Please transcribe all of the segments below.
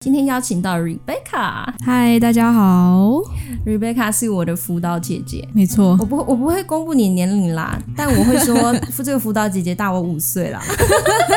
今天邀请到 Rebecca，嗨，大家好。Rebecca 是我的辅导姐姐，没错，我不我不会公布你年龄啦，但我会说 这个辅导姐姐大我五岁啦。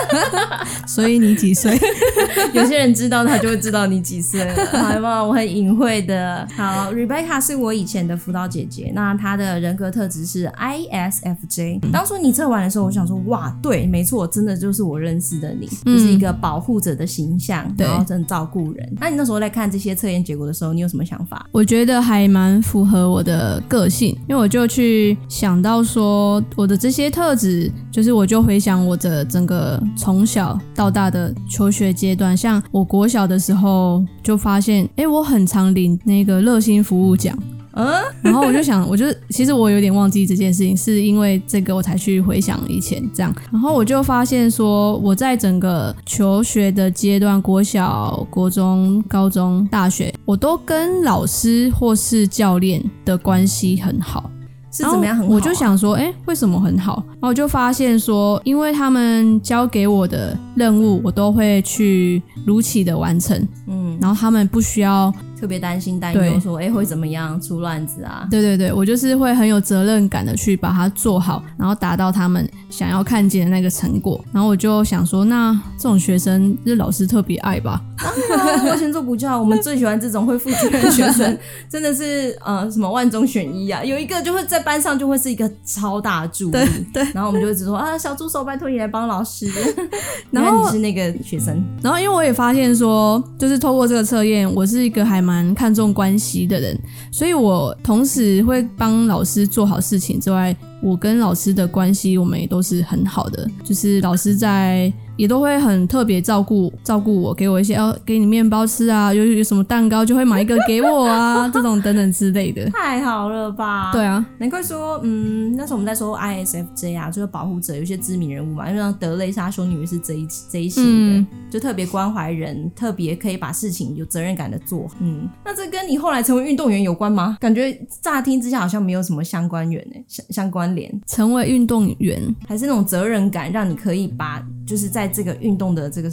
所以你几岁？有些人知道他就会知道你几岁了，好吗？我很隐晦的。好，Rebecca 是我以前的辅导姐姐，那她的人格特质是 ISFJ。当初你测完的时候，我想说，哇，对，没错，真的就是我认识的你，嗯、就是一个保护者的形象，然后真的照顾人。那你那时候在看这些测验结果的时候，你有什么想法？我觉得还。还蛮符合我的个性，因为我就去想到说，我的这些特质，就是我就回想我的整个从小到大的求学阶段，像我国小的时候就发现，哎，我很常领那个热心服务奖。嗯，然后我就想，我就其实我有点忘记这件事情，是因为这个我才去回想以前这样。然后我就发现说，我在整个求学的阶段，国小、国中、高中、大学，我都跟老师或是教练的关系很好。是怎么样很好啊？我就想说，哎，为什么很好？然后我就发现说，因为他们交给我的任务，我都会去如期的完成。嗯，然后他们不需要。特别担心担忧，说哎会怎么样出乱子啊？对对对，我就是会很有责任感的去把它做好，然后达到他们想要看见的那个成果。然后我就想说，那这种学生，就是老师特别爱吧？啊，我先做补教，我们最喜欢这种会负责任的学生，真的是呃什么万中选一啊！有一个就会在班上就会是一个超大助力，对对。然后我们就会直说啊，小助手，拜托你来帮老师。然后你是那个学生，然后因为我也发现说，就是透过这个测验，我是一个还蛮。蛮看重关系的人，所以我同时会帮老师做好事情之外，我跟老师的关系我们也都是很好的，就是老师在。也都会很特别照顾照顾我，给我一些哦，给你面包吃啊，有有什么蛋糕就会买一个给我啊，这种等等之类的。太好了吧？对啊，难怪说，嗯，那时候我们在说 ISFJ 啊，就是保护者，有些知名人物嘛，因为像德雷莎修女是这一这一型的，嗯、就特别关怀人，特别可以把事情有责任感的做。嗯，那这跟你后来成为运动员有关吗？感觉乍听之下好像没有什么相关联呢，相相关联。成为运动员还是那种责任感，让你可以把就是在。这个运动的这个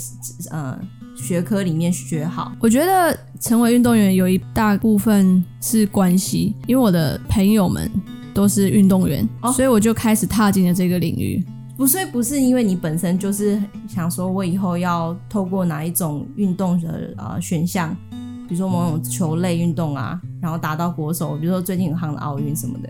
呃学科里面学好，我觉得成为运动员有一大部分是关系，因为我的朋友们都是运动员，哦、所以我就开始踏进了这个领域。不是不是因为你本身就是想说，我以后要透过哪一种运动的呃选项。比如说某种球类运动啊，然后达到国手，比如说最近很夯的奥运什么的。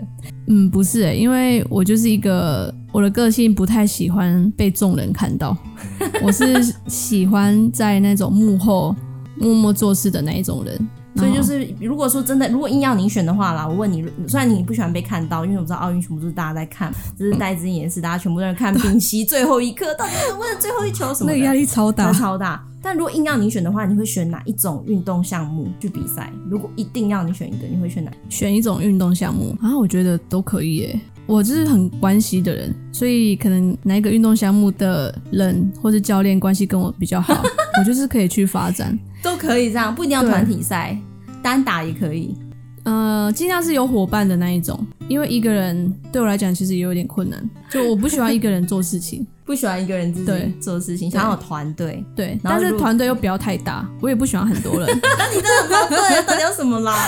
嗯，不是、欸，因为我就是一个我的个性不太喜欢被众人看到，我是喜欢在那种幕后默默做事的那一种人。所以就是，如果说真的，如果硬要你选的话啦，我问你，虽然你不喜欢被看到，因为我知道奥运全部都是大家在看，只是戴资颖也是，大家全部都在看 丙烯最后一刻，到底是为了最后一球什么的？那个压力超大，超大。但如果硬要你选的话，你会选哪一种运动项目去比赛？如果一定要你选一个，你会选哪？选一种运动项目啊？我觉得都可以耶。我就是很关系的人，所以可能哪一个运动项目的人或是教练关系跟我比较好，我就是可以去发展。都可以这样，不一定要团体赛，单打也可以。呃，尽量是有伙伴的那一种，因为一个人对我来讲其实也有点困难，就我不喜欢一个人做事情。不喜欢一个人自己做事情，想要有团队。对，但是团队又不要太大，我也不喜欢很多人。那你真的不要对，到底要什么啦？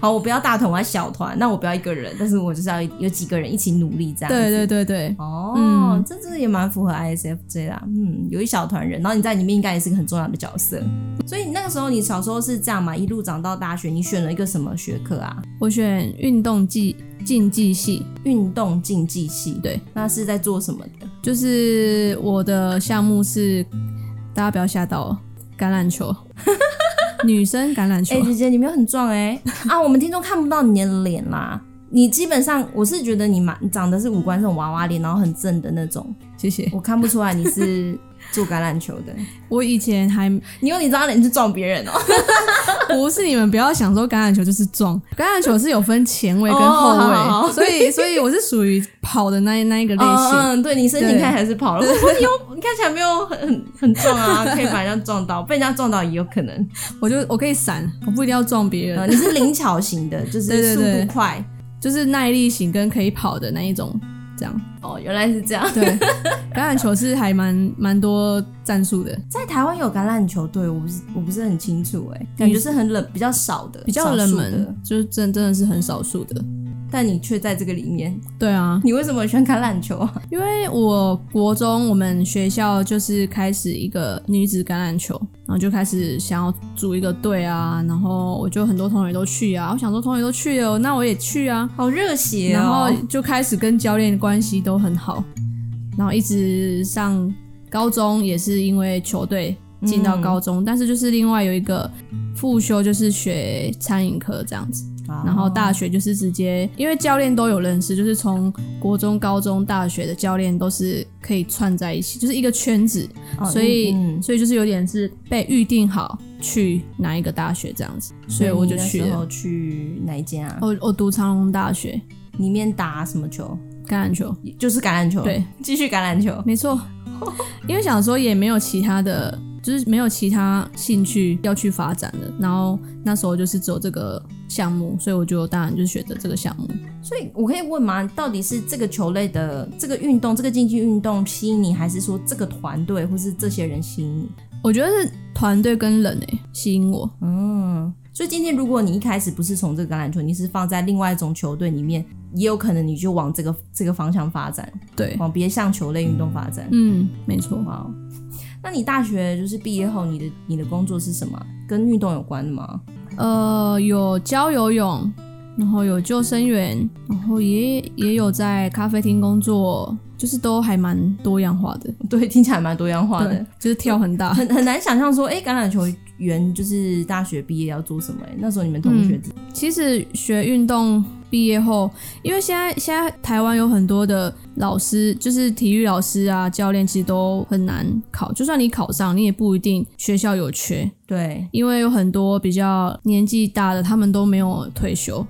好，我不要大团，我要小团。那我不要一个人，但是我就是要有几个人一起努力这样。对对对对。哦，嗯、这这也蛮符合 ISFJ 啦。嗯，有一小团人，然后你在里面应该也是个很重要的角色。所以你那个时候，你小时候是这样嘛？一路长到大学，你选了一个什么学科啊？我选运动技。竞技系，运动竞技系，对，那是在做什么的？就是我的项目是，大家不要吓到哦，橄榄球，女生橄榄球。哎、欸，姐姐，你没有很壮哎、欸、啊！我们听众看不到你的脸啦，你基本上我是觉得你蛮长得是五官这种娃娃脸，然后很正的那种。谢谢，我看不出来你是。做橄榄球的，我以前还你用你这张脸去撞别人哦？不是，你们不要想说橄榄球就是撞，橄榄球是有分前卫跟后卫，所以所以我是属于跑的那那一个类型。嗯，对，你身形看起来是跑了，我说你有你看起来没有很很很壮啊，可以把人家撞到，被人家撞到也有可能。我就我可以闪，我不一定要撞别人。你是灵巧型的，就是速度快，就是耐力型跟可以跑的那一种。这样。哦，原来是这样。对，橄榄球是还蛮蛮多战术的。在台湾有橄榄球队，我不是我不是很清楚哎，感觉是很冷，比较少的，比较冷门，就是真真的是很少数的。但你却在这个里面，对啊，你为什么喜欢橄榄球啊？因为我国中我们学校就是开始一个女子橄榄球，然后就开始想要组一个队啊，然后我就很多同学都去啊，我想说同学都去了，那我也去啊，好热血哦，然后就开始跟教练关系都很好，然后一直上高中也是因为球队进到高中，嗯，但是就是另外有一个复修就是学餐饮课这样子。然后大学就是直接，因为教练都有认识，就是从国中、高中、大学的教练都是可以串在一起，就是一个圈子，哦、所以、嗯、所以就是有点是被预定好去哪一个大学这样子，所以我就去了。去哪一间啊？我我读长荣大学，里面打什么球？橄榄球，就是橄榄球。对，继续橄榄球，没错。因为想说也没有其他的。就是没有其他兴趣要去发展的，然后那时候就是只有这个项目，所以我就当然就选择这个项目。所以我可以问吗？到底是这个球类的这个运动，这个竞技运动吸引你，还是说这个团队或是这些人吸引你？我觉得是团队跟人诶吸引我。嗯，所以今天如果你一开始不是从这个橄榄球，你是放在另外一种球队里面，也有可能你就往这个这个方向发展，对，往别项球类运动发展。嗯，没错。哇。那你大学就是毕业后，你的你的工作是什么？跟运动有关的吗？呃，有教游泳，然后有救生员，然后也也有在咖啡厅工作，就是都还蛮多样化的。对，听起来蛮多样化的，就是跳很大，很很难想象说，哎、欸，橄榄球员就是大学毕业要做什么？哎，那时候你们同学、嗯、其实学运动。毕业后，因为现在现在台湾有很多的老师，就是体育老师啊、教练，其实都很难考。就算你考上，你也不一定学校有缺。对，因为有很多比较年纪大的，他们都没有退休。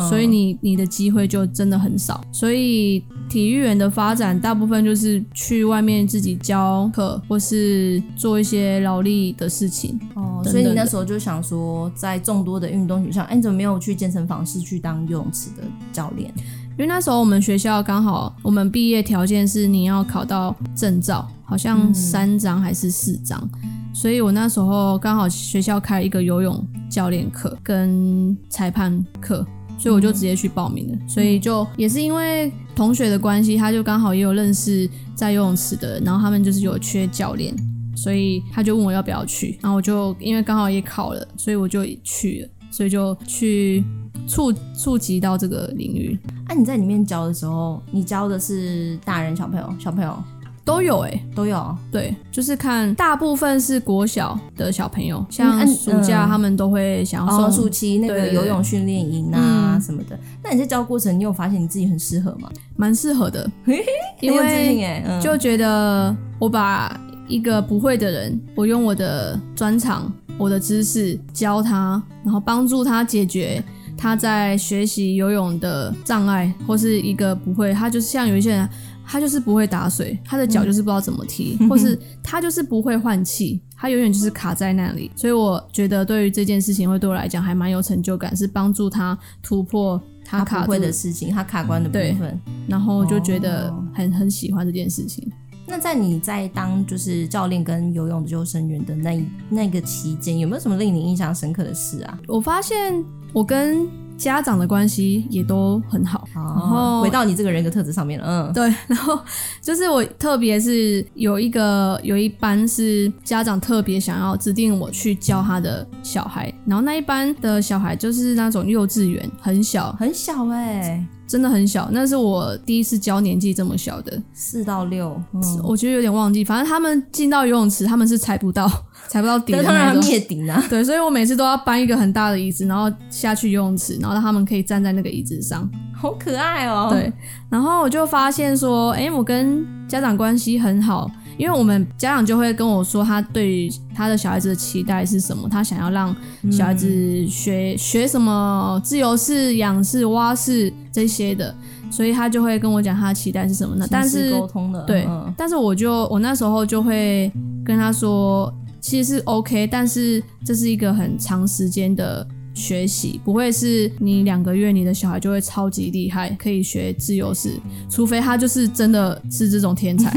所以你你的机会就真的很少，所以体育员的发展大部分就是去外面自己教课，或是做一些劳力的事情。哦，所以你那时候就想说，在众多的运动学校，哎，你怎么没有去健身房，是去当游泳池的教练？因为那时候我们学校刚好，我们毕业条件是你要考到证照，好像三张还是四张，嗯，所以我那时候刚好学校开一个游泳教练课跟裁判课。所以我就直接去报名了，所以就也是因为同学的关系，他就刚好也有认识在游泳池的，然后他们就是有缺教练，所以他就问我要不要去，然后我就因为刚好也考了，所以我就去了，所以就去触触及到这个领域。哎、啊，你在里面教的时候，你教的是大人小朋友，小朋友？都有哎、欸，都有。对，就是看大部分是国小的小朋友，像暑假他们都会想要送暑期那个游泳训练营啊什么的。那你在教过程，你有发现你自己很适合吗？蛮适合的，因为就觉得我把一个不会的人，我用我的专长、我的知识教他，然后帮助他解决他在学习游泳的障碍，或是一个不会，他就是像有一些人。他就是不会打水，他的脚就是不知道怎么踢，嗯、或是他就是不会换气，他永远就是卡在那里。所以我觉得对于这件事情，会对我来讲还蛮有成就感，是帮助他突破他卡会的事情，他卡关的部分。然后就觉得很、哦、很喜欢这件事情。那在你在当就是教练跟游泳的救生员的那那个期间，有没有什么令你印象深刻的事啊？我发现我跟家长的关系也都很好，然后回到你这个人格特质上面了，嗯，对，然后就是我特别是有一个有一班是家长特别想要指定我去教他的小孩，然后那一班的小孩就是那种幼稚园，很小。很小哎、欸，真的很小，那是我第一次教年纪这么小的，四到六，嗯，我觉得有点忘记，反正他们进到游泳池，他们是踩不到。踩不到底的那种，灭顶啊！对，所以我每次都要搬一个很大的椅子，然后下去游泳池，然后让他们可以站在那个椅子上，好可爱哦。对，然后我就发现说，哎，我跟家长关系很好，因为我们家长就会跟我说，他对于他的小孩子的期待是什么，他想要让小孩子学、嗯、学什么自由式、仰式、蛙式这些的，所以他就会跟我讲他的期待是什么呢？但是沟通的，对，嗯、但是我就我那时候就会跟他说。其实是 OK，但是这是一个很长时间的学习，不会是你两个月你的小孩就会超级厉害，可以学自由式，除非他就是真的是这种天才。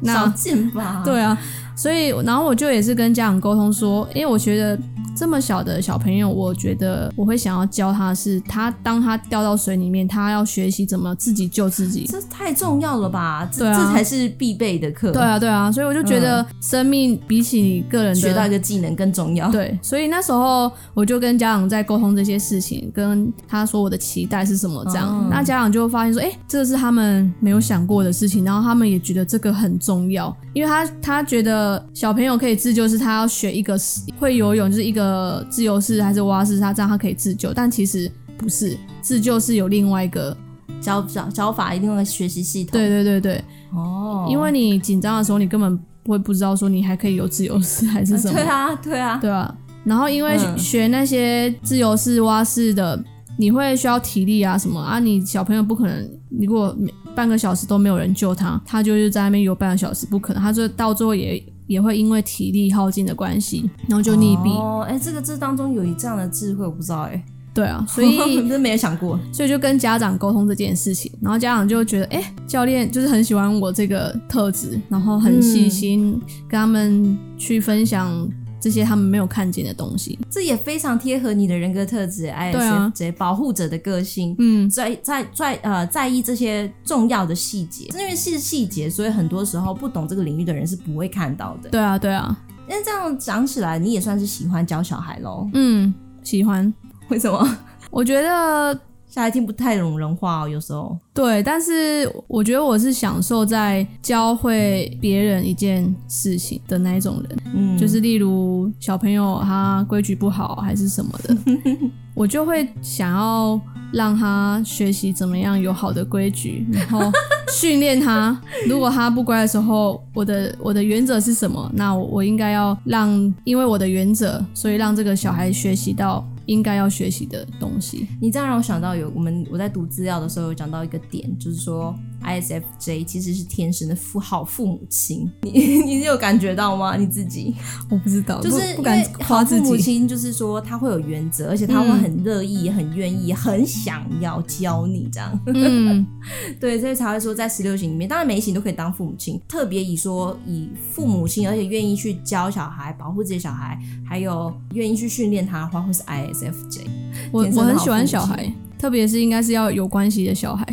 那 少见吧？对啊，所以然后我就也是跟家长沟通说，因为我觉得。这么小的小朋友，我觉得我会想要教他是，他当他掉到水里面，他要学习怎么自己救自己，这太重要了吧？这对啊，这才是必备的课。对啊，对啊，所以我就觉得生命比起你个人的学到一个技能更重要。对，所以那时候我就跟家长在沟通这些事情，跟他说我的期待是什么，这样，嗯、那家长就发现说，哎，这个是他们没有想过的事情，然后他们也觉得这个很重要，因为他他觉得小朋友可以自救，是他要学一个会游泳，就是一个。呃，自由式还是蛙式，他这样他可以自救，但其实不是自救，是有另外一个教教教法，一个学习系统。对对对对，哦，因为你紧张的时候，你根本不会不知道说你还可以游自由式还是什么。对啊，对啊，对啊。然后因为学那些自由式、蛙式的，你会需要体力啊什么啊，你小朋友不可能，你如果半个小时都没有人救他，他就是在那边游半个小时，不可能，他就到最后也。也会因为体力耗尽的关系，然后就溺毙。哦，哎，这个这当中有一这样的智慧，我不知道哎。对啊，所以真的没有想过，所以就跟家长沟通这件事情，然后家长就觉得，哎，教练就是很喜欢我这个特质，然后很细心，跟他们去分享。这些他们没有看见的东西，这也非常贴合你的人格特质，ISFJ、啊、保护者的个性。嗯，在在在呃在意这些重要的细节，因为是细节，所以很多时候不懂这个领域的人是不会看到的。对啊，对啊。那这样讲起来，你也算是喜欢教小孩喽？嗯，喜欢。为什么？我觉得。小孩听不太懂人话哦，有时候。对，但是我觉得我是享受在教会别人一件事情的那一种人。嗯，就是例如小朋友他规矩不好还是什么的，我就会想要让他学习怎么样有好的规矩，然后训练他。如果他不乖的时候，我的我的原则是什么？那我我应该要让，因为我的原则，所以让这个小孩学习到。应该要学习的东西。你这样让我想到有我们我在读资料的时候有讲到一个点，就是说 ISFJ 其实是天生的父好父母亲。你 你有感觉到吗？你自己？我不知道，就是不敢夸自己。父母亲就是说他会有原则，而且他会很乐意、嗯、很愿意、很想要教你这样。嗯，对，所以才会说在十六型里面，当然每一型都可以当父母亲，特别以说以父母亲，而且愿意去教小孩、保护自己小孩，还有愿意去训练他的话，会是 IS。SFJ，我我很喜欢小孩，特别是应该是要有关系的小孩。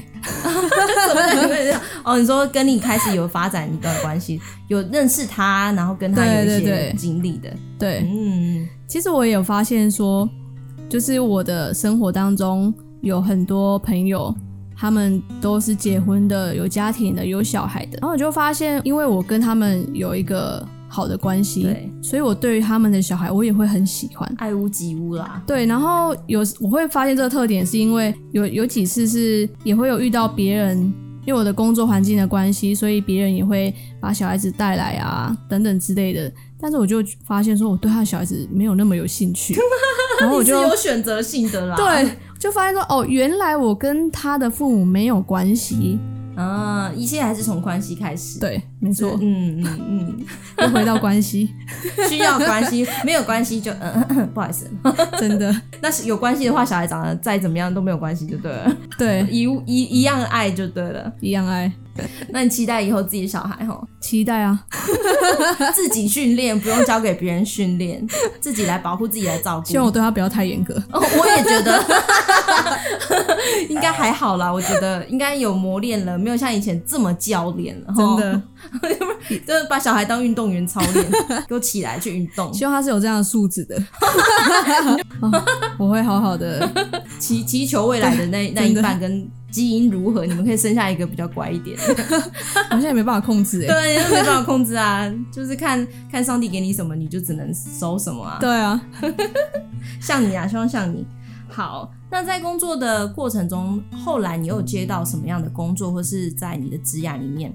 哦，你说跟你开始有发展一段关系，有认识他，然后跟他有一些经历的。对，嗯，其实我也有发现说，就是我的生活当中有很多朋友，他们都是结婚的，有家庭的，有小孩的，然后我就发现，因为我跟他们有一个。好的关系，对，所以我对于他们的小孩，我也会很喜欢，爱屋及乌啦。对，然后有我会发现这个特点，是因为有有几次是也会有遇到别人，因为我的工作环境的关系，所以别人也会把小孩子带来啊，等等之类的。但是我就发现说，我对他的小孩子没有那么有兴趣，然后我就有选择性的啦。对，就发现说，哦，原来我跟他的父母没有关系。啊，一切还是从关系开始。对，没错。嗯嗯嗯，又回到关系，需要关系，没有关系就嗯，不好意思，真的。那是有关系的话，小孩长得再怎么样都没有关系就对了。对，一一一样爱就对了，一样爱。那你期待以后自己的小孩哈？期待啊，自己训练，不用交给别人训练，自己来保护自己来照顾。希望我对他不要太严格。哦，我也觉得。应该还好啦，我觉得应该有磨练了，没有像以前这么教练了。真的，就是把小孩当运动员操练，给我起来去运动。希望他是有这样的素质的、哦。我会好好的祈祈求未来的那那一半跟基因如何，你们可以生下一个比较乖一点的。好像也没办法控制哎，对，没办法控制啊，就是看看上帝给你什么，你就只能收什么啊。对啊，像你啊，希望像你。好，那在工作的过程中，后来你有接到什么样的工作，或是在你的职涯里面，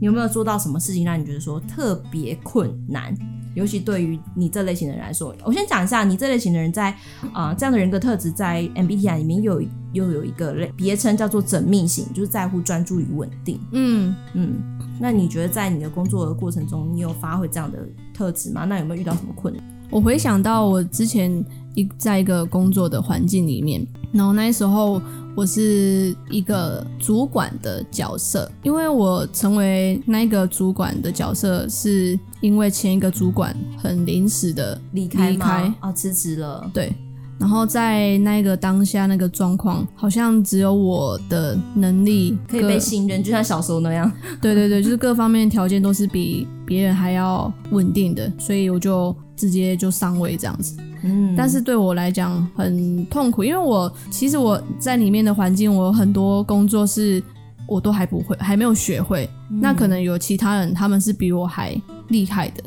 你有没有做到什么事情让你觉得说特别困难？尤其对于你这类型的人来说，我先讲一下，你这类型的人在啊、呃、这样的人格特质在 MBTI 里面又有又有一个类别称叫做缜密型，就是在乎专注与稳定。嗯嗯，那你觉得在你的工作的过程中，你有发挥这样的特质吗？那有没有遇到什么困难？我回想到我之前一在一个工作的环境里面，然后那时候我是一个主管的角色，因为我成为那个主管的角色，是因为前一个主管很临时的离开，离开哦，辞职了，对。然后在那个当下那个状况，好像只有我的能力可以被信任，就像小时候那样。对对对，就是各方面条件都是比别人还要稳定的，所以我就直接就上位这样子。嗯，但是对我来讲很痛苦，因为我其实我在里面的环境，我有很多工作是我都还不会，还没有学会。嗯。那可能有其他人他们是比我还厉害的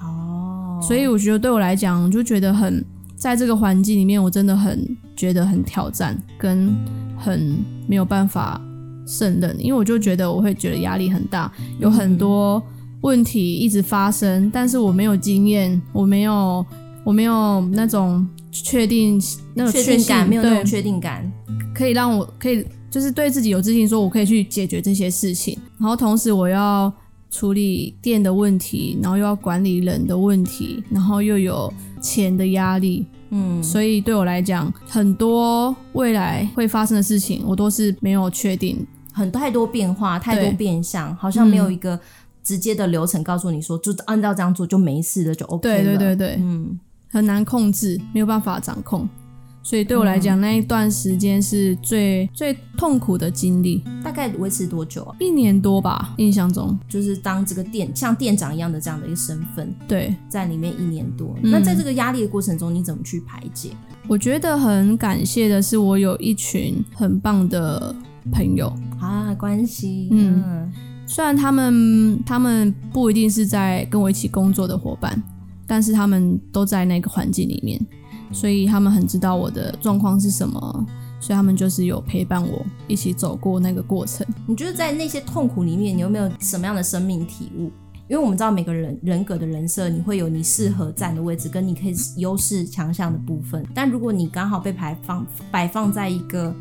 哦，所以我觉得对我来讲就觉得很。在这个环境里面，我真的很觉得很挑战，跟很没有办法胜任，因为我就觉得我会觉得压力很大，有很多问题一直发生，但是我没有经验，我没有，我没有那种确定那种确定感，没有那种确定感，可以让我可以就是对自己有自信，说我可以去解决这些事情，然后同时我要处理店的问题，然后又要管理人的问题，然后又有。钱的压力，嗯，所以对我来讲，很多未来会发生的事情，我都是没有确定，很太多变化，太多变相，好像没有一个直接的流程告诉你说，就按照这样做就没事了，就 OK 了。对对对对，嗯，很难控制，没有办法掌控。所以对我来讲，嗯、那一段时间是最最痛苦的经历。大概维持多久啊？一年多吧，印象中就是当这个店像店长一样的这样的一个身份。对，在里面一年多。嗯、那在这个压力的过程中，你怎么去排解？我觉得很感谢的是，我有一群很棒的朋友啊，关系。嗯，虽然他们他们不一定是在跟我一起工作的伙伴，但是他们都在那个环境里面。所以他们很知道我的状况是什么，所以他们就是有陪伴我一起走过那个过程。你觉得在那些痛苦里面，你有没有什么样的生命体悟？因为我们知道每个人人格的人设，你会有你适合站的位置，跟你可以优势强项的部分。但如果你刚好被排放摆放在一个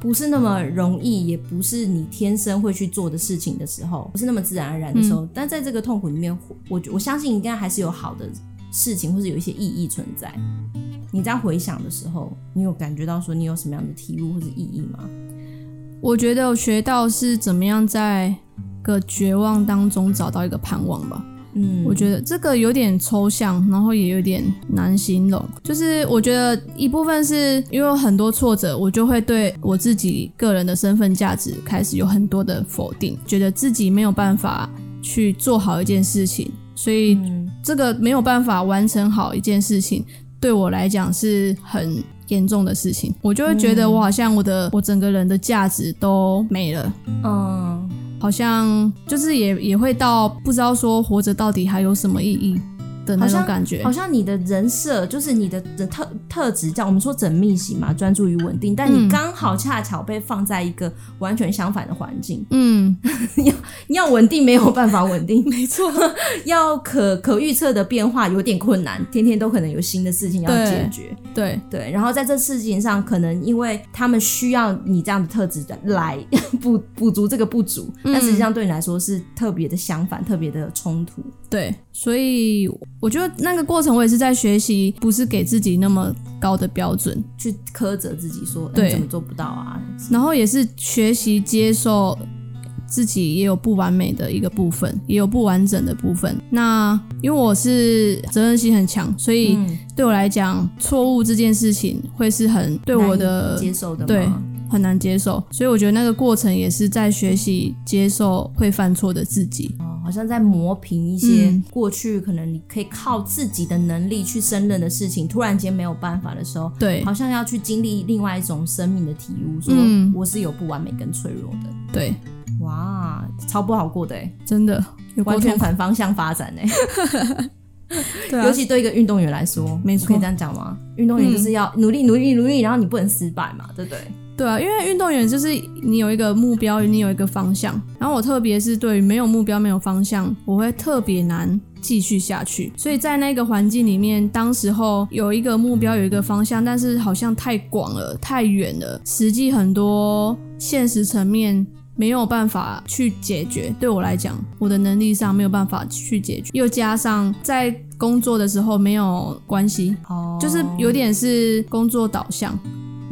不是那么容易，也不是你天生会去做的事情的时候，不是那么自然而然的时候，嗯、但在这个痛苦里面，我我相信应该还是有好的事情，或是有一些意义存在。你在回想的时候，你有感觉到说你有什么样的体悟或者意义吗？我觉得我学到是怎么样在个绝望当中找到一个盼望吧。嗯，我觉得这个有点抽象，然后也有点难形容。就是我觉得一部分是因为有很多挫折，我就会对我自己个人的身份价值开始有很多的否定，觉得自己没有办法去做好一件事情，所以这个没有办法完成好一件事情。对我来讲是很严重的事情，我就会觉得我好像我的、嗯、我整个人的价值都没了，嗯，好像就是也也会到不知道说活着到底还有什么意义。的那种感觉，好像你的人设就是你的的特特质，叫我们说缜密型嘛，专注于稳定。但你刚好恰巧被放在一个完全相反的环境，嗯，要要稳定没有办法稳定，没错，要可可预测的变化有点困难，天天都可能有新的事情要解决，对对，对。然后在这事情上，可能因为他们需要你这样的特质来补补足这个不足，但实际上对你来说是特别的相反，特别的冲突，对，所以。我觉得那个过程，我也是在学习，不是给自己那么高的标准去苛责自己，说对，怎么做不到啊？然后也是学习接受自己也有不完美的一个部分，也有不完整的部分。那因为我是责任心很强，所以对我来讲，错误这件事情会是很对我的接受的，对，很难接受。所以我觉得那个过程也是在学习接受会犯错的自己。好像在磨平一些过去，可能你可以靠自己的能力去胜任的事情，突然间没有办法的时候，对，好像要去经历另外一种生命的体悟，说我是有不完美跟脆弱的，对，哇，超不好过的哎，真的，完全反方向发展哎，对啊，尤其对一个运动员来说，没错，可以这样讲吗？运动员就是要努力努力努力，然后你不能失败嘛，对不对？对啊，因为运动员就是你有一个目标，你有一个方向。然后我特别是对于没有目标、没有方向，我会特别难继续下去。所以在那个环境里面，当时候有一个目标、有一个方向，但是好像太广了、太远了，实际很多现实层面没有办法去解决。对我来讲，我的能力上没有办法去解决，又加上在工作的时候没有关系，哦，就是有点是工作导向，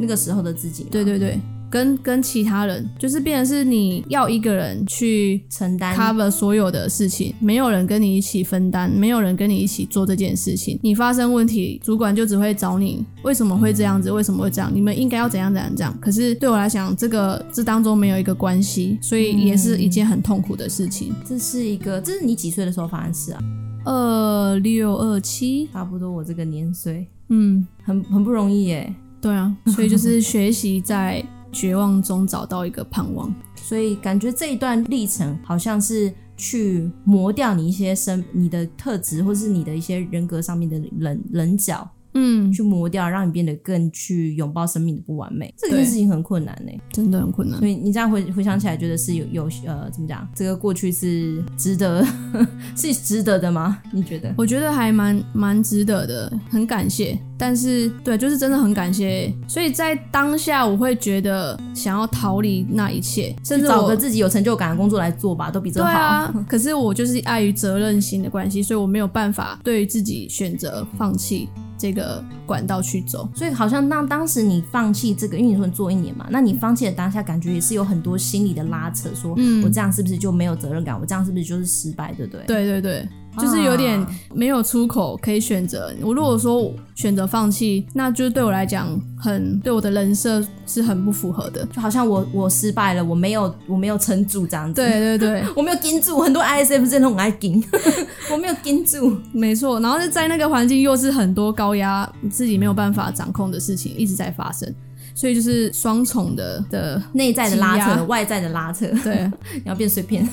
那个时候的自己。对对对。跟跟其他人，就是变成是你要一个人去承担 cover 所有的事情，没有人跟你一起分担，没有人跟你一起做这件事情。你发生问题，主管就只会找你，为什么会这样子？为什么会这样？你们应该要怎样怎样这样。可是对我来讲，这个这当中没有一个关系，所以也是一件很痛苦的事情。嗯，这是一个，这是你几岁的时候发生事啊？二六二七，差不多我这个年岁，嗯，很很不容易耶。对啊，所以就是学习在。绝望中找到一个盼望，所以感觉这一段历程好像是去磨掉你一些生你的特质，或是你的一些人格上面的棱棱角。嗯，去磨掉，让你变得更去拥抱生命的不完美，这件事情很困难呢、欸，真的很困难。所以你这样回回想起来，觉得是有有呃，怎么讲？这个过去是值得，是值得的吗？你觉得？我觉得还蛮蛮值得的，很感谢。但是，对，就是真的很感谢。所以在当下，我会觉得想要逃离那一切，甚至找个自己有成就感的工作来做吧，都比这好。对啊。可是我就是碍于责任心的关系，所以我没有办法对于自己选择放弃。这个管道去走，所以好像那当时你放弃这个，因为你说你做一年嘛，那你放弃的当下，感觉也是有很多心理的拉扯，说我这样是不是就没有责任感？我这样是不是就是失败？对不对？对对对。就是有点没有出口可以选择。我如果说选择放弃，那就对我来讲很对我的人设是很不符合的。就好像我我失败了，我没有我没有撑住这样子。对对对，我没有盯住。很多 ISF 真的很爱撑，我没有盯住。没错，然后就在那个环境又是很多高压，自己没有办法掌控的事情一直在发生。所以就是双重的的内在的拉扯，外在的拉扯。对，你要变碎片。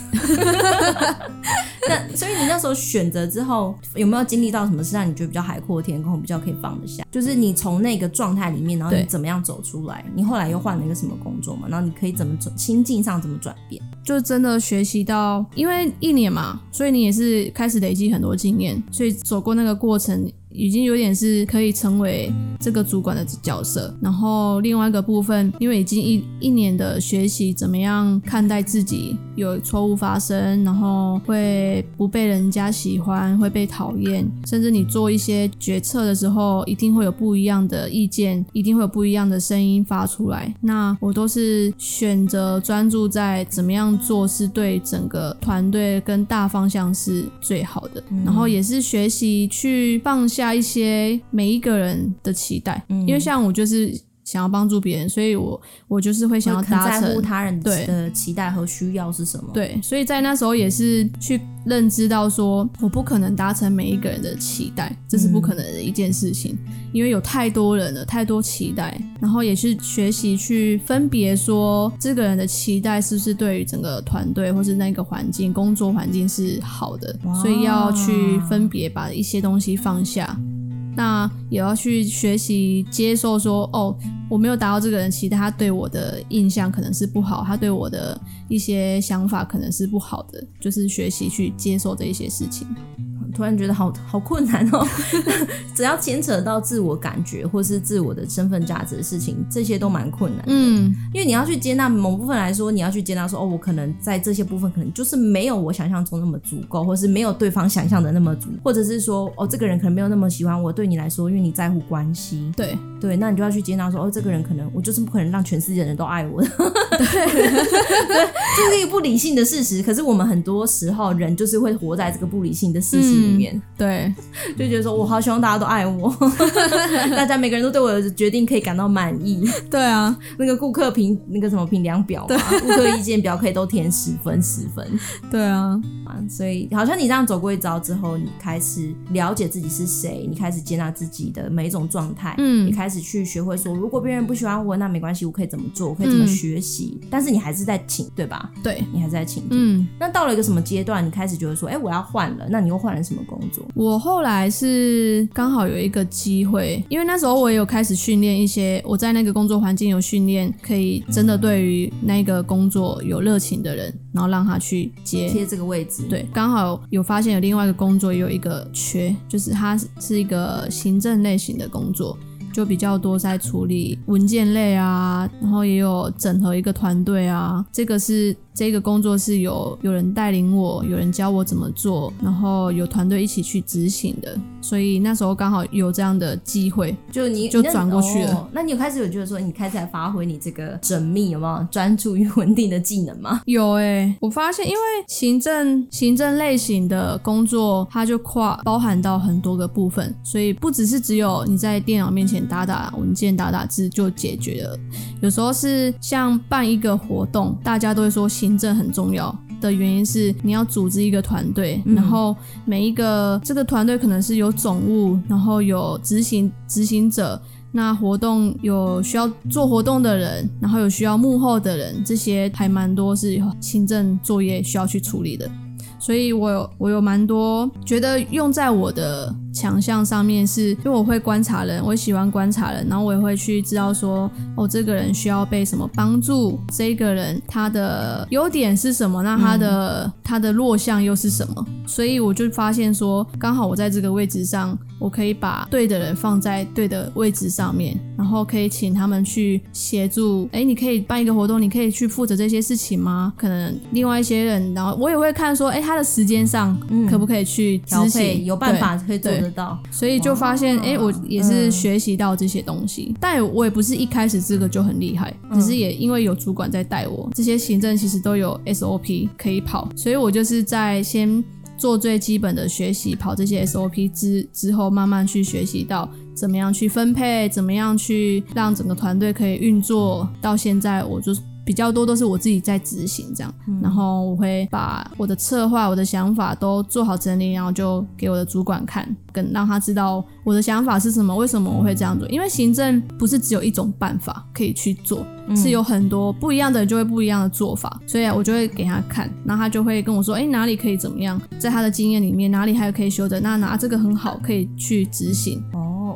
那所以你那时候选择之后，有没有经历到什么事让你觉得比较海阔天空，比较可以放得下？就是你从那个状态里面，然后你怎么样走出来？你后来又换了一个什么工作嘛？然后你可以怎么转心境上怎么转变？就真的学习到，因为一年嘛，所以你也是开始累积很多经验，所以走过那个过程。已经有点是可以成为这个主管的角色，然后另外一个部分，因为已经一一年的学习，怎么样看待自己有错误发生，然后会不被人家喜欢，会被讨厌，甚至你做一些决策的时候，一定会有不一样的意见，一定会有不一样的声音发出来。那我都是选择专注在怎么样做是对整个团队跟大方向是最好的，然后也是学习去放下。一些每一个人的期待，嗯，因为像我就是想要帮助别人，所以我我就是会想要达成他人的期待和需要是什么？对，所以在那时候也是去认知到说，我不可能达成每一个人的期待，这是不可能的一件事情，嗯，因为有太多人了，太多期待，然后也是学习去分别说，这个人的期待是不是对于整个团队或是那个环境、工作环境是好的，所以要去分别把一些东西放下。那也要去学习接受说，哦，我没有达到这个人期待，他对我的印象可能是不好，他对我的一些想法可能是不好的，就是学习去接受这一些事情。突然觉得好好困难哦，只要牵扯到自我感觉或是自我的身份价值的事情，这些都蛮困难的。嗯，因为你要去接纳某部分来说，你要去接纳说，哦，我可能在这些部分可能就是没有我想象中那么足够，或是没有对方想象的那么足，或者是说，哦，这个人可能没有那么喜欢我。对你来说，因为你在乎关系，对对，那你就要去接纳说，哦，这个人可能我就是不可能让全世界的人都爱我的。对，对，这是一个不理性的事实。可是我们很多时候人就是会活在这个不理性的事实里面。嗯对，就觉得说，我好希望大家都爱我，大家每个人都对我的决定可以感到满意。对啊，那个顾客评那个什么评量表嘛，顾客意见表可以都填十分十分。对啊，所以好像你这样走过一遭之后，你开始了解自己是谁，你开始接纳自己的每一种状态，嗯，你开始去学会说，如果别人不喜欢我，那没关系，我可以怎么做，我可以怎么学习。嗯、但是你还是在请，对吧？对，你还是在请。嗯，那到了一个什么阶段，你开始觉得说，哎、欸，我要换了，那你又换了什么工作？我后来是刚好有一个机会，因为那时候我也有开始训练一些，我在那个工作环境有训练，可以真的对于那个工作有热情的人，然后让他去接接这个位置。对，刚好有发现有另外一个工作有一个缺，就是它是一个行政类型的工作。就比较多在处理文件类啊，然后也有整合一个团队啊，这个是。这个工作是有有人带领我，有人教我怎么做，然后有团队一起去执行的，所以那时候刚好有这样的机会，就你就转过去了。哦，那你有开始有觉得说，你开始来发挥你这个缜密有没有专注于稳定的技能吗？有哎、欸，我发现因为行政行政类型的工作，它就跨包含到很多个部分，所以不只是只有你在电脑面前打打文件、打打字就解决了。有时候是像办一个活动，大家都会说行。政很重要的原因是，你要组织一个团队，然后每一个这个团队可能是有总务，然后有执行执行者，那活动有需要做活动的人，然后有需要幕后的人，这些还蛮多是行政作业需要去处理的。所以我有我有蛮多觉得用在我的强项上面，是因为我会观察人，我喜欢观察人，然后我也会去知道说，哦，这个人需要被什么帮助，这个人他的优点是什么，那他的、嗯、他的弱项又是什么？所以我就发现说，刚好我在这个位置上，我可以把对的人放在对的位置上面，然后可以请他们去协助。哎，你可以办一个活动，你可以去负责这些事情吗？可能另外一些人，然后我也会看说，哎，他的时间上可不可以去调配？有办法可以做得到。所以就发现，哎，我也是学习到这些东西，嗯，但我也不是一开始这个就很厉害，只是也因为有主管在带我，这些行政其实都有 SOP 可以跑，所以我就是在先做最基本的学习，跑这些 SOP 之之后，慢慢去学习到怎么样去分配，怎么样去让整个团队可以运作。到现在，我就。比较多都是我自己在执行这样，嗯，然后我会把我的策划、我的想法都做好整理，然后就给我的主管看，跟让他知道我的想法是什么，为什么我会这样做。因为行政不是只有一种办法可以去做，是有很多不一样的人就会不一样的做法，所以我就会给他看，然后他就会跟我说，哎，哪里可以怎么样，在他的经验里面哪里还有可以修正，那拿这个很好可以去执行。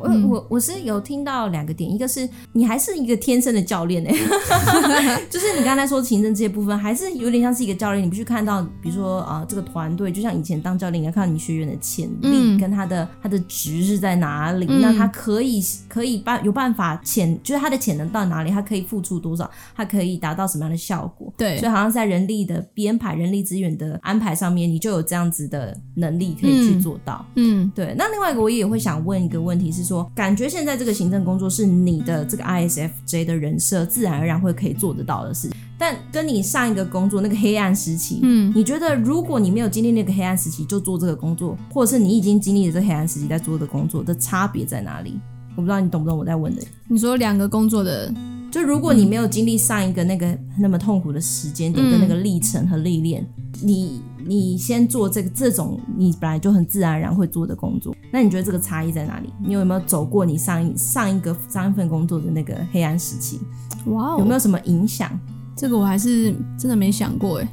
我、嗯、我我是有听到两个点，一个是你还是一个天生的教练哎，就是你刚才说行政这些部分，还是有点像是一个教练。你必须看到，比如说啊、呃，这个团队就像以前当教练，你要看到你学员的潜力跟他的、嗯、他的值是在哪里，嗯、那他可以可以办有办法潜，就是他的潜能到哪里，他可以付出多少，他可以达到什么样的效果。对，所以好像在人力的编排、人力资源的安排上面，你就有这样子的能力可以去做到。嗯，对。那另外一个我也会想问一个问题是说。感觉现在这个行政工作是你的这个 ISFJ 的人设自然而然会可以做得到的事，但跟你上一个工作那个黑暗时期，嗯，你觉得如果你没有经历那个黑暗时期就做这个工作，或者是你已经经历了这个黑暗时期在做的工作的差别在哪里？我不知道你懂不懂我在问的。你说两个工作的，就如果你没有经历上一个那个那么痛苦的时间点跟那个历程和历练，你。你先做这个这种你本来就很自然而然会做的工作，那你觉得这个差异在哪里？你有没有走过你上一上一个上一份工作的那个黑暗时期？哇哦，有没有什么影响？这个我还是真的没想过诶。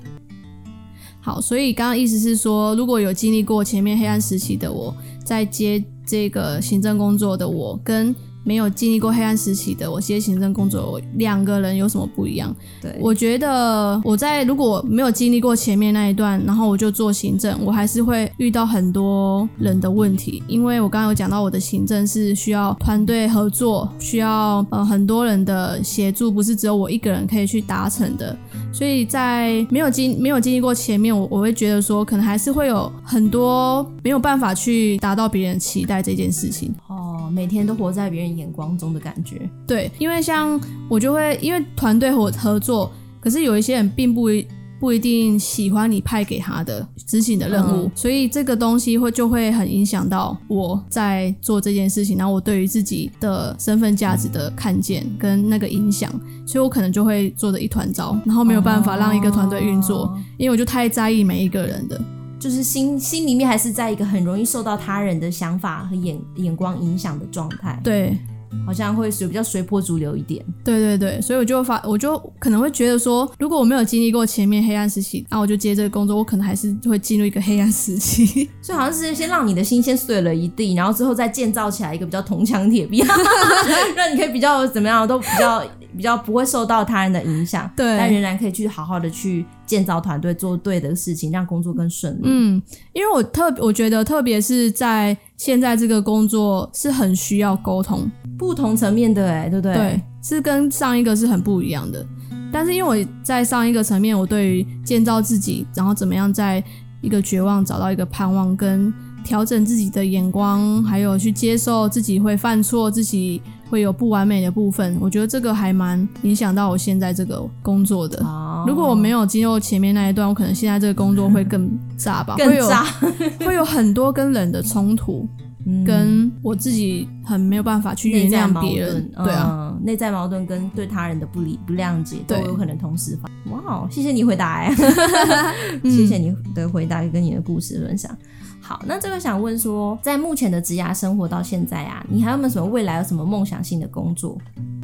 好，所以刚刚意思是说，如果有经历过前面黑暗时期的我，在接这个行政工作的我跟。没有经历过黑暗时期的我，接行政工作，两个人有什么不一样？对，我觉得我在如果没有经历过前面那一段，然后我就做行政，我还是会遇到很多人的问题，因为我刚刚有讲到我的行政是需要团队合作，需要呃很多人的协助，不是只有我一个人可以去达成的，所以在没有经没有经历过前面，我我会觉得说，可能还是会有很多没有办法去达到别人期待这件事情。哦，每天都活在别人眼光中的感觉，对，因为像我就会因为团队合合作，可是有一些人并不不一定喜欢你派给他的执行的任务，嗯，所以这个东西会就会很影响到我在做这件事情，然后我对于自己的身份价值的看见跟那个影响，所以我可能就会做的一团糟，然后没有办法让一个团队运作，哦，因为我就太在意每一个人的。就是心心里面还是在一个很容易受到他人的想法和眼眼光影响的状态，对，好像会随比较随波逐流一点，对对对，所以我就发，我就可能会觉得说，如果我没有经历过前面黑暗时期，那我就接这个工作，我可能还是会进入一个黑暗时期，所以好像是先让你的心先碎了一地，然后之后再建造起来一个比较铜墙铁壁，让你可以比较怎么样都比较。比较不会受到他人的影响，对，但仍然可以去好好的去建造团队，做对的事情，让工作更顺利。嗯，因为我特我觉得，特别是在现在这个工作是很需要沟通，不同层面的哎，对不对？对，是跟上一个是很不一样的。但是因为我在上一个层面，我对于建造自己，然后怎么样在一个绝望找到一个盼望，跟调整自己的眼光，还有去接受自己会犯错，自己会有不完美的部分，我觉得这个还蛮影响到我现在这个工作的。Oh. 如果我没有经过前面那一段，我可能现在这个工作会更炸吧，更炸，会有，会有很多跟人的冲突。跟我自己很没有办法去原谅别人，对啊，内在矛盾跟对他人的不理不谅解都有可能同时发。哇，谢谢你回答哎，谢谢你的回答跟你的故事分享。好，那这个想问说，在目前的职涯生活到现在啊，你还有没有什么未来有什么梦想性的工作？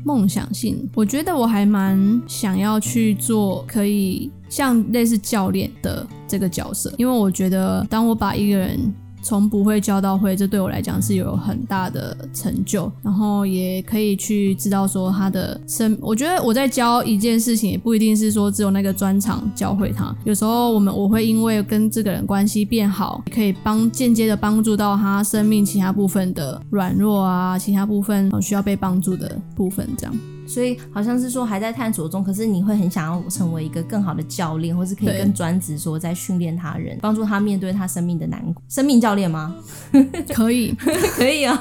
梦想性，我觉得我还蛮想要去做可以像类似教练的这个角色，因为我觉得当我把一个人。从不会教到会，这对我来讲是有很大的成就，然后也可以去知道说他的生。我觉得我在教一件事情，也不一定是说只有那个专长教会他。有时候我们我会因为跟这个人关系变好，可以帮间接的帮助到他生命其他部分的软弱啊，其他部分需要被帮助的部分，这样。所以好像是说还在探索中，可是你会很想要成为一个更好的教练，或是可以更专职说在训练他人，帮助他面对他生命的难关。生命教练吗？可以，可以啊，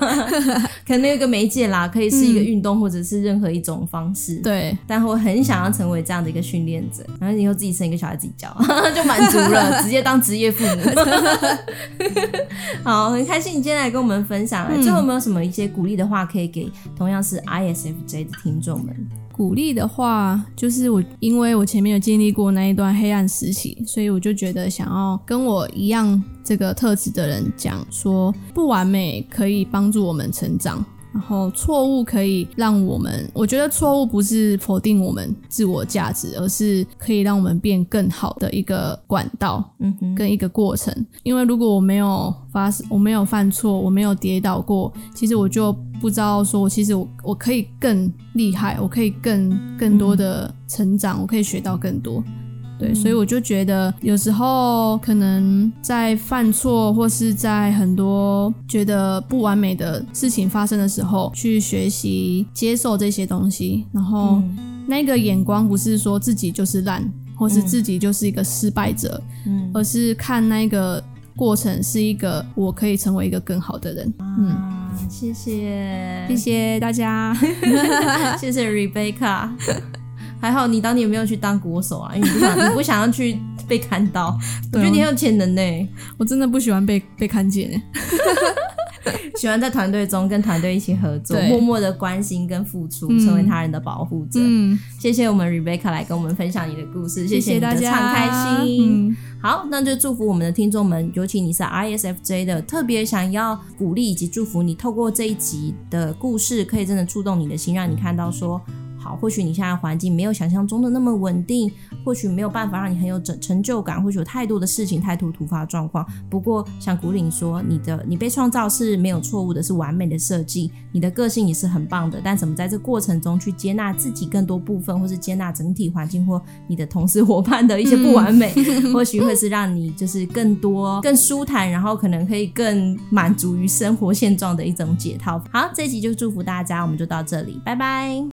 可能有个媒介啦，可以是一个运动，或者是任何一种方式。对、嗯，但我很想要成为这样的一个训练者，然后以后自己生一个小孩自己教，就满足了，直接当职业父母。好，很开心你今天来跟我们分享。最后有没有什么一些鼓励的话可以给同样是 ISFJ 的听众？鼓励的话，就是我，因为我前面有经历过那一段黑暗时期，所以我就觉得想要跟我一样这个特质的人讲说，不完美可以帮助我们成长。然后错误可以让我们，我觉得错误不是否定我们自我价值，而是可以让我们变更好的一个管道，嗯哼，跟一个过程。因为如果我没有发生，我没有犯错，我没有跌倒过，其实我就不知道说，其实我我可以更厉害，我可以更更多的成长，我可以学到更多。对，所以我就觉得有时候可能在犯错，或是在很多觉得不完美的事情发生的时候，去学习接受这些东西，然后那个眼光不是说自己就是烂，或是自己就是一个失败者，嗯，而是看那个过程是一个我可以成为一个更好的人。嗯，谢谢，谢谢大家，谢谢 Rebecca。还好你当年没有去当国手啊，因为你不想 你不想要去被看到。我觉得你很有潜能呢，我真的不喜欢被被看见，喜欢在团队中跟团队一起合作，默默的关心跟付出，嗯、成为他人的保护者。嗯，谢谢我们 Rebecca 来跟我们分享你的故事，谢谢大家敞开心。嗯、好，那就祝福我们的听众们，尤其你是 ISFJ 的，特别想要鼓励以及祝福你，透过这一集的故事，可以真的触动你的心，让你看到说。好，或许你现在环境没有想象中的那么稳定，或许没有办法让你很有成成就感，或许有太多的事情，太多突发状况。不过，想鼓励你说，你的你被创造是没有错误的，是完美的设计，你的个性也是很棒的。但怎么在这过程中去接纳自己更多部分，或是接纳整体环境或你的同事伙伴的一些不完美，嗯、或许会是让你就是更多更舒坦，然后可能可以更满足于生活现状的一种解套。好，这一集就祝福大家，我们就到这里，拜拜。